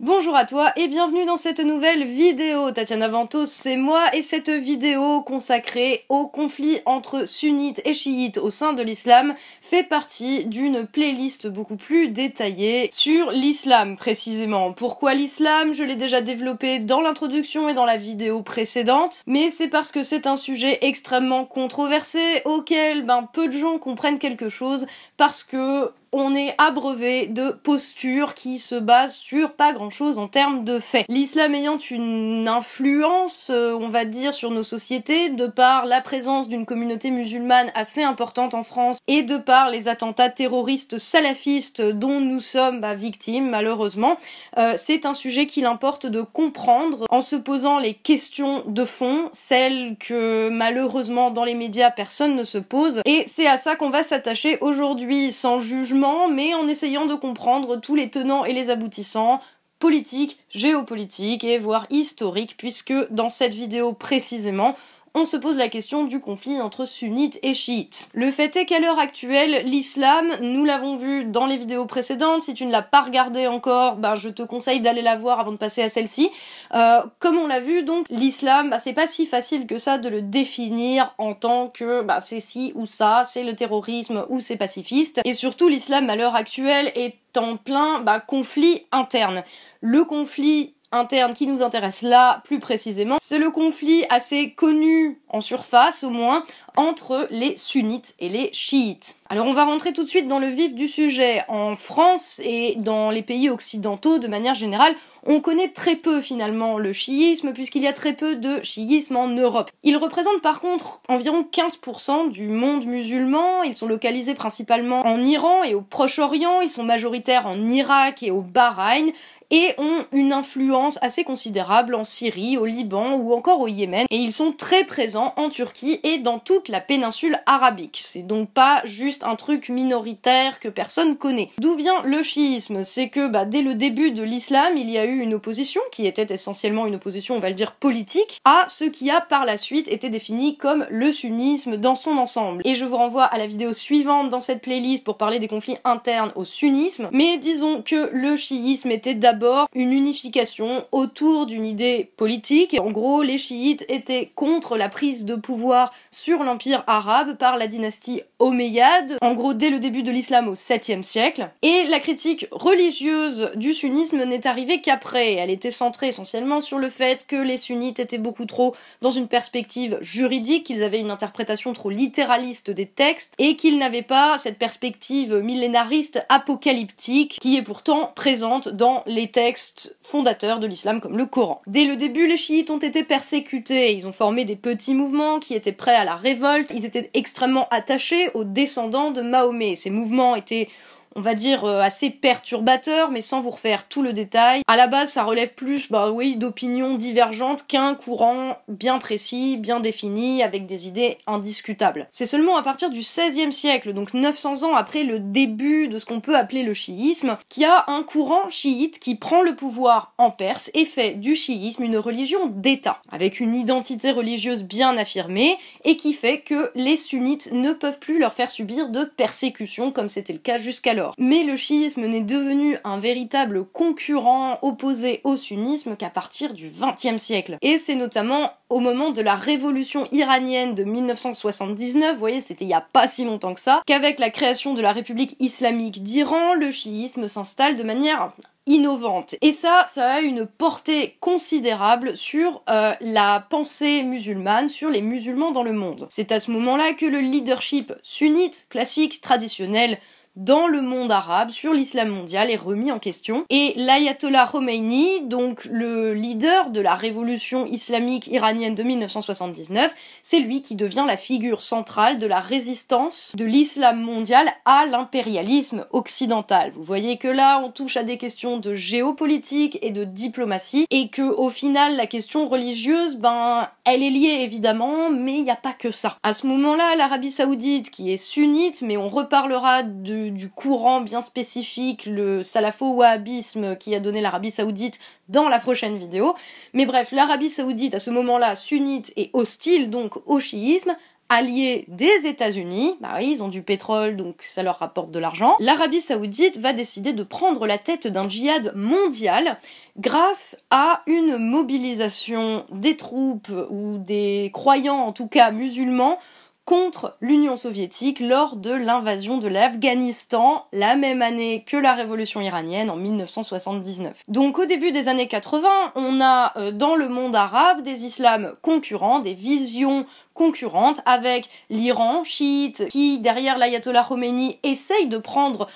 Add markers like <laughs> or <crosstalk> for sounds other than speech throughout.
Bonjour à toi et bienvenue dans cette nouvelle vidéo. Tatiana Ventos, c'est moi et cette vidéo consacrée au conflit entre sunnites et chiites au sein de l'islam fait partie d'une playlist beaucoup plus détaillée sur l'islam précisément. Pourquoi l'islam? Je l'ai déjà développé dans l'introduction et dans la vidéo précédente, mais c'est parce que c'est un sujet extrêmement controversé auquel ben, peu de gens comprennent quelque chose parce que on est abreuvé de postures qui se basent sur pas grand chose en termes de faits. L'islam ayant une influence, euh, on va dire, sur nos sociétés, de par la présence d'une communauté musulmane assez importante en France et de par les attentats terroristes salafistes dont nous sommes bah, victimes malheureusement, euh, c'est un sujet qu'il importe de comprendre en se posant les questions de fond, celles que malheureusement dans les médias personne ne se pose. Et c'est à ça qu'on va s'attacher aujourd'hui sans jugement mais en essayant de comprendre tous les tenants et les aboutissants politiques, géopolitiques et voire historiques, puisque dans cette vidéo précisément, on se pose la question du conflit entre sunnites et chiites. Le fait est qu'à l'heure actuelle, l'islam, nous l'avons vu dans les vidéos précédentes, si tu ne l'as pas regardé encore, ben je te conseille d'aller la voir avant de passer à celle-ci. Euh, comme on l'a vu, donc l'islam, bah, c'est pas si facile que ça de le définir en tant que bah, c'est ci ou ça, c'est le terrorisme ou c'est pacifiste. Et surtout, l'islam à l'heure actuelle est en plein bah, conflit interne. Le conflit interne qui nous intéresse là plus précisément, c'est le conflit assez connu en surface au moins entre les sunnites et les chiites. Alors on va rentrer tout de suite dans le vif du sujet. En France et dans les pays occidentaux de manière générale, on connaît très peu finalement le chiisme puisqu'il y a très peu de chiisme en Europe. Ils représentent par contre environ 15% du monde musulman, ils sont localisés principalement en Iran et au Proche-Orient, ils sont majoritaires en Irak et au Bahreïn et ont une influence assez considérable en Syrie, au Liban ou encore au Yémen et ils sont très présents en Turquie et dans toute la péninsule arabique. C'est donc pas juste un truc minoritaire que personne connaît. D'où vient le chiisme? C'est que bah, dès le début de l'islam, il y a eu une opposition qui était essentiellement une opposition, on va le dire, politique, à ce qui a par la suite été défini comme le sunnisme dans son ensemble. Et je vous renvoie à la vidéo suivante dans cette playlist pour parler des conflits internes au sunnisme. Mais disons que le chiisme était d'abord une unification autour d'une idée politique. En gros, les chiites étaient contre la prise de pouvoir sur l'empire arabe par la dynastie omeyyade, en gros dès le début de l'islam au 7e siècle. Et la critique religieuse du sunnisme n'est arrivée qu'après. Elle était centrée essentiellement sur le fait que les sunnites étaient beaucoup trop dans une perspective juridique, qu'ils avaient une interprétation trop littéraliste des textes, et qu'ils n'avaient pas cette perspective millénariste apocalyptique qui est pourtant présente dans les textes fondateurs de l'islam comme le Coran. Dès le début, les chiites ont été persécutés, ils ont formé des petits mouvements qui étaient prêts à la révolte, ils étaient extrêmement attachés aux descendants de Mahomet. Ces mouvements étaient on va dire, euh, assez perturbateur, mais sans vous refaire tout le détail. À la base, ça relève plus, bah oui, d'opinions divergentes qu'un courant bien précis, bien défini, avec des idées indiscutables. C'est seulement à partir du XVIe siècle, donc 900 ans après le début de ce qu'on peut appeler le chiisme, qu'il y a un courant chiite qui prend le pouvoir en Perse et fait du chiisme une religion d'État, avec une identité religieuse bien affirmée, et qui fait que les sunnites ne peuvent plus leur faire subir de persécutions comme c'était le cas jusqu'alors. Mais le chiisme n'est devenu un véritable concurrent opposé au sunnisme qu'à partir du XXe siècle. Et c'est notamment au moment de la révolution iranienne de 1979, vous voyez, c'était il y a pas si longtemps que ça, qu'avec la création de la République islamique d'Iran, le chiisme s'installe de manière innovante. Et ça, ça a une portée considérable sur euh, la pensée musulmane, sur les musulmans dans le monde. C'est à ce moment-là que le leadership sunnite, classique, traditionnel, dans le monde arabe sur l'islam mondial est remis en question. Et l'ayatollah Khomeini, donc le leader de la révolution islamique iranienne de 1979, c'est lui qui devient la figure centrale de la résistance de l'islam mondial à l'impérialisme occidental. Vous voyez que là, on touche à des questions de géopolitique et de diplomatie, et que au final, la question religieuse, ben, elle est liée évidemment, mais il n'y a pas que ça. À ce moment-là, l'Arabie Saoudite, qui est sunnite, mais on reparlera de du courant bien spécifique, le salafo-wahhabisme qui a donné l'Arabie saoudite dans la prochaine vidéo. Mais bref, l'Arabie saoudite à ce moment-là, sunnite et hostile donc au chiisme, alliés des États-Unis, bah oui, ils ont du pétrole donc ça leur rapporte de l'argent, l'Arabie saoudite va décider de prendre la tête d'un djihad mondial grâce à une mobilisation des troupes ou des croyants en tout cas musulmans contre l'Union soviétique lors de l'invasion de l'Afghanistan, la même année que la révolution iranienne en 1979. Donc au début des années 80, on a euh, dans le monde arabe des islams concurrents, des visions concurrentes avec l'Iran chiite qui derrière l'ayatollah Khomeini essaye de prendre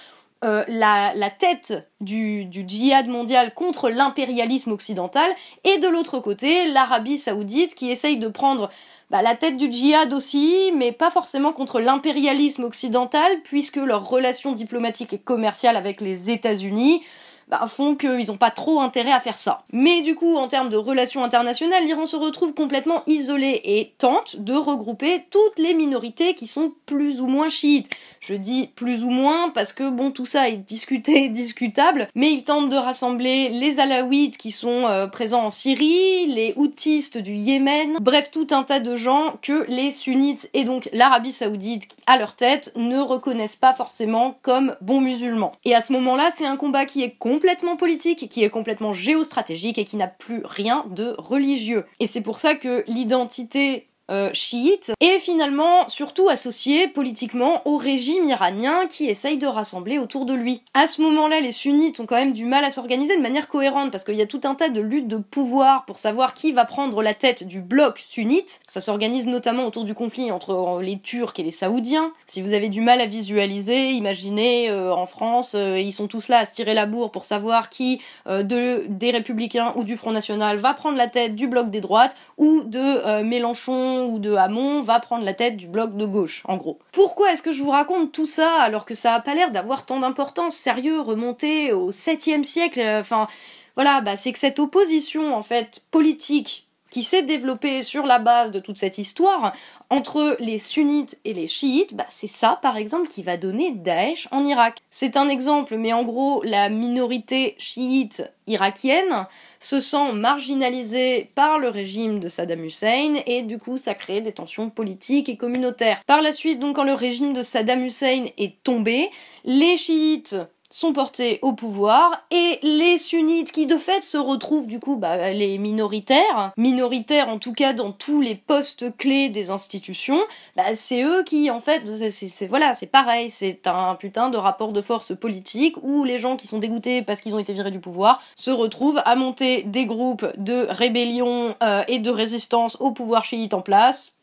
euh, la, tête du, du, djihad mondial contre l'impérialisme occidental, et de l'autre côté, l'Arabie saoudite qui essaye de prendre bah, la tête du djihad aussi, mais pas forcément contre l'impérialisme occidental, puisque leur relation diplomatique et commerciale avec les États-Unis bah, font qu'ils n'ont pas trop intérêt à faire ça. Mais du coup, en termes de relations internationales, l'Iran se retrouve complètement isolé et tente de regrouper toutes les minorités qui sont plus ou moins chiites. Je dis plus ou moins parce que bon, tout ça est discuté, <laughs> discutable, mais il tente de rassembler les alaouites qui sont euh, présents en Syrie, les houtistes du Yémen, bref, tout un tas de gens que les sunnites et donc l'Arabie saoudite à leur tête ne reconnaissent pas forcément comme bons musulmans. Et à ce moment-là, c'est un combat qui est complètement politique, qui est complètement géostratégique et qui n'a plus rien de religieux. Et c'est pour ça que l'identité euh, chiite, et finalement surtout associé politiquement au régime iranien qui essaye de rassembler autour de lui. À ce moment-là, les sunnites ont quand même du mal à s'organiser de manière cohérente parce qu'il y a tout un tas de luttes de pouvoir pour savoir qui va prendre la tête du bloc sunnite. Ça s'organise notamment autour du conflit entre euh, les Turcs et les Saoudiens. Si vous avez du mal à visualiser, imaginez euh, en France, ils sont tous là à se tirer la bourre pour savoir qui de, des républicains ou du Front National va prendre la tête du bloc des droites ou de Mélenchon ou de Hamon va prendre la tête du bloc de gauche, en gros. Pourquoi est-ce que je vous raconte tout ça alors que ça a pas l'air d'avoir tant d'importance? Sérieux, remonter au 7e siècle, euh, enfin voilà, bah c'est que cette opposition en fait politique qui s'est développée sur la base de toute cette histoire entre les sunnites et les chiites, bah c'est ça par exemple qui va donner Daesh en Irak. C'est un exemple, mais en gros la minorité chiite irakienne se sent marginalisée par le régime de Saddam Hussein et du coup ça crée des tensions politiques et communautaires. Par la suite, donc quand le régime de Saddam Hussein est tombé, les chiites sont portés au pouvoir et les sunnites qui de fait se retrouvent du coup bah, les minoritaires, minoritaires en tout cas dans tous les postes clés des institutions, bah, c'est eux qui en fait c'est voilà c'est pareil c'est un putain de rapport de force politique où les gens qui sont dégoûtés parce qu'ils ont été virés du pouvoir se retrouvent à monter des groupes de rébellion euh, et de résistance au pouvoir chiite en place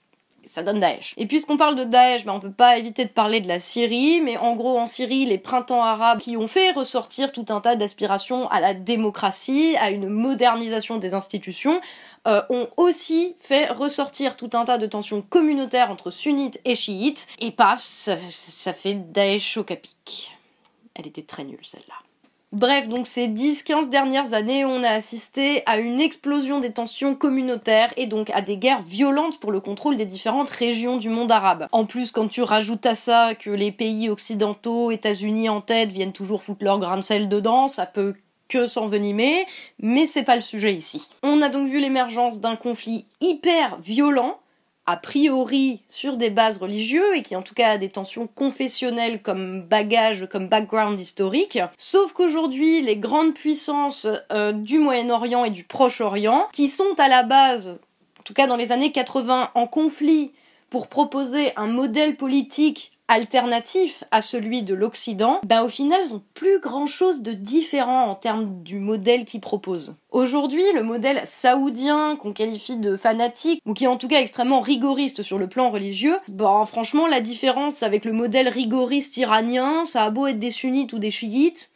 ça donne Daesh. Et puisqu'on parle de Daesh, ben on peut pas éviter de parler de la Syrie, mais en gros en Syrie, les printemps arabes qui ont fait ressortir tout un tas d'aspirations à la démocratie, à une modernisation des institutions, euh, ont aussi fait ressortir tout un tas de tensions communautaires entre sunnites et chiites, et paf, ça, ça fait Daesh au capic. Elle était très nulle celle-là. Bref, donc ces 10-15 dernières années, on a assisté à une explosion des tensions communautaires et donc à des guerres violentes pour le contrôle des différentes régions du monde arabe. En plus, quand tu rajoutes à ça que les pays occidentaux, États-Unis en tête, viennent toujours foutre leur grain de sel dedans, ça peut que s'envenimer, mais c'est pas le sujet ici. On a donc vu l'émergence d'un conflit hyper violent a priori sur des bases religieuses et qui en tout cas a des tensions confessionnelles comme bagage, comme background historique. Sauf qu'aujourd'hui, les grandes puissances euh, du Moyen-Orient et du Proche-Orient, qui sont à la base, en tout cas dans les années 80, en conflit pour proposer un modèle politique alternatif à celui de l'Occident, ben au final, ils ont plus grand chose de différent en termes du modèle qu'ils proposent. Aujourd'hui, le modèle saoudien qu'on qualifie de fanatique, ou qui est en tout cas extrêmement rigoriste sur le plan religieux, bon, franchement, la différence avec le modèle rigoriste iranien, ça a beau être des sunnites ou des chiites,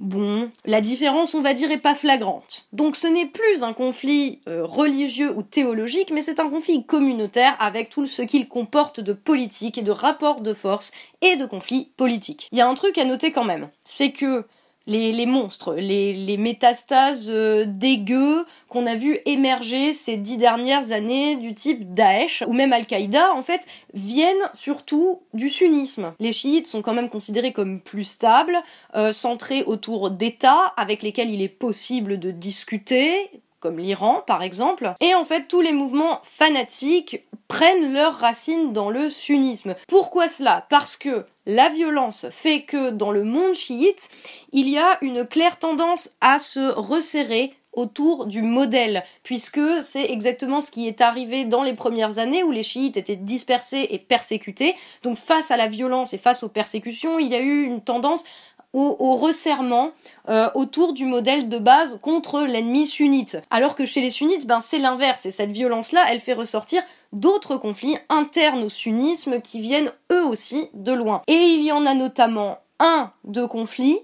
Bon, la différence, on va dire, est pas flagrante. Donc ce n'est plus un conflit euh, religieux ou théologique, mais c'est un conflit communautaire avec tout ce qu'il comporte de politique et de rapports de force et de conflits politiques. Il y a un truc à noter quand même, c'est que les, monstres, les, métastases euh, dégueux qu'on a vu émerger ces dix dernières années du type Daesh ou même Al-Qaïda, en fait, viennent surtout du sunnisme. Les chiites sont quand même considérés comme plus stables, euh, centrés autour d'États avec lesquels il est possible de discuter, comme l'Iran par exemple. Et en fait, tous les mouvements fanatiques prennent leurs racines dans le sunnisme. Pourquoi cela? Parce que la violence fait que dans le monde chiite, il y a une claire tendance à se resserrer autour du modèle, puisque c'est exactement ce qui est arrivé dans les premières années où les chiites étaient dispersés et persécutés. Donc face à la violence et face aux persécutions, il y a eu une tendance au, resserrement euh, autour du modèle de base contre l'ennemi sunnite. Alors que chez les sunnites, ben c'est l'inverse, et cette violence-là, elle fait ressortir d'autres conflits internes au sunnisme qui viennent eux aussi de loin. Et il y en a notamment un de conflits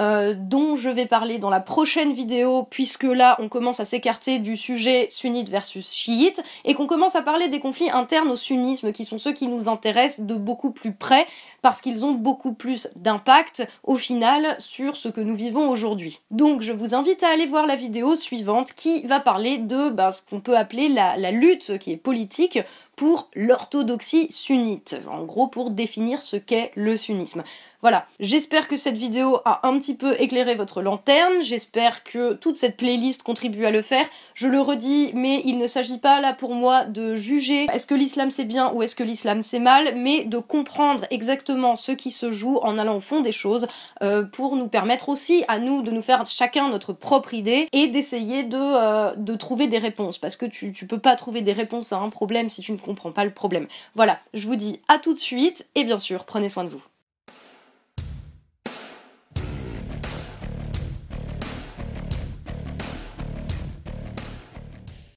euh, dont je vais parler dans la prochaine vidéo, puisque là on commence à s'écarter du sujet sunnite versus chiite, et qu'on commence à parler des conflits internes au sunnisme, qui sont ceux qui nous intéressent de beaucoup plus près, parce qu'ils ont beaucoup plus d'impact au final sur ce que nous vivons aujourd'hui. Donc je vous invite à aller voir la vidéo suivante qui va parler de bah, ce qu'on peut appeler la, lutte qui est politique pour l'orthodoxie sunnite, en gros pour définir ce qu'est le sunnisme. Voilà, j'espère que cette vidéo a un petit peu éclairé votre lanterne, j'espère que toute cette playlist contribue à le faire. Je le redis, mais il ne s'agit pas là pour moi de juger est-ce que l'islam c'est bien ou est-ce que l'islam c'est mal, mais de comprendre exactement ce qui se joue en allant au fond des choses euh, pour nous permettre aussi à nous de nous faire chacun notre propre idée et d'essayer de, euh, de trouver des réponses. Parce que tu, tu peux pas trouver des réponses à un problème si tu ne comprends pas le problème. Voilà, je vous dis à tout de suite et bien sûr, prenez soin de vous.